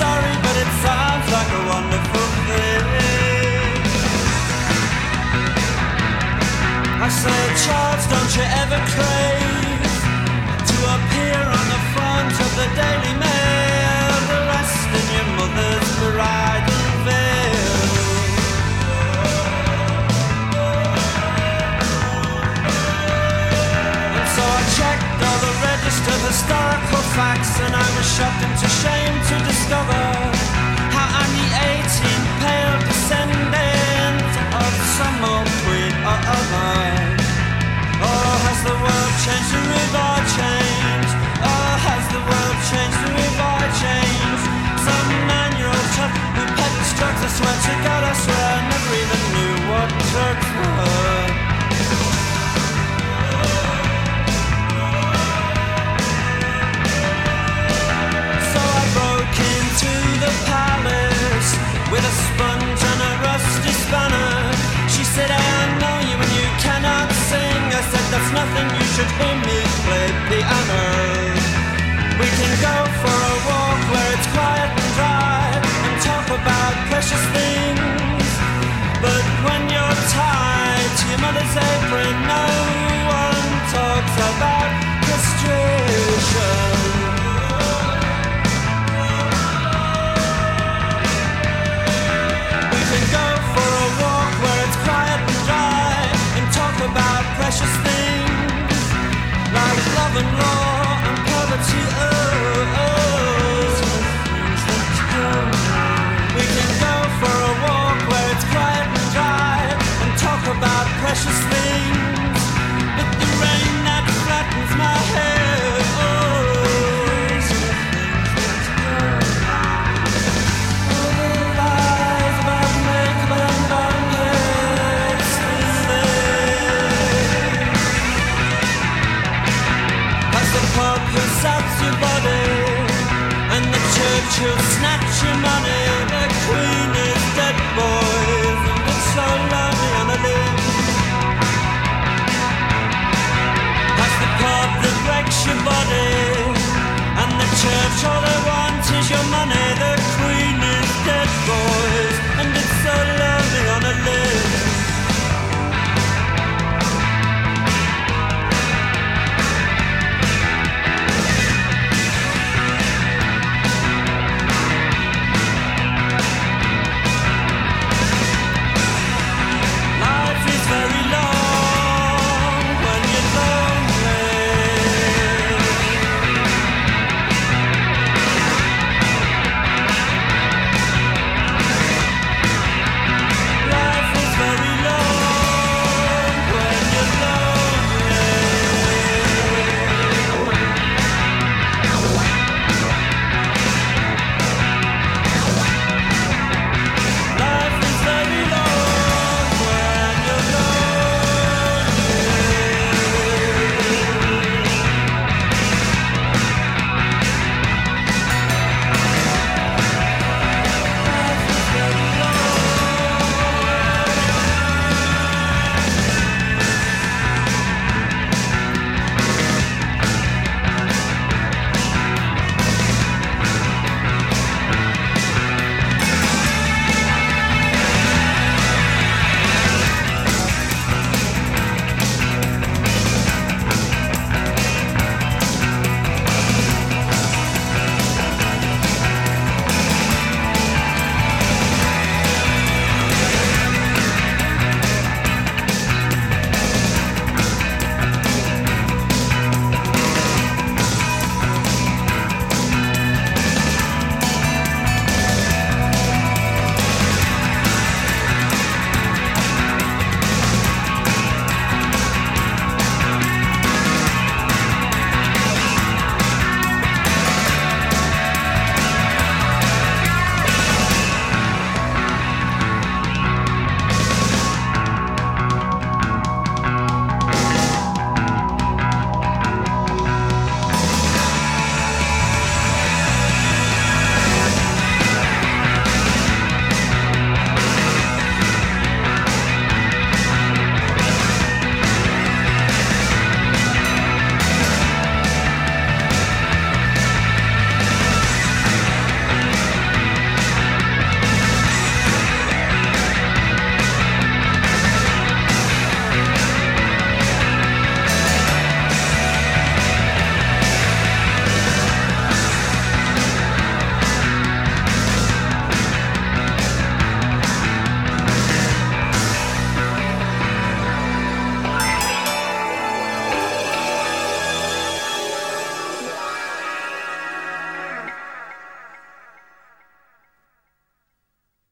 sorry, but it sounds like a wonderful thing. I say, Charles, don't you ever crave to appear on the front of the Daily Mail, the rest in your mother's bridal veil. And so I checked all the registered historical facts, and I was shocked into shame today. should him misplayed the honor. We can go she'll snatch your money.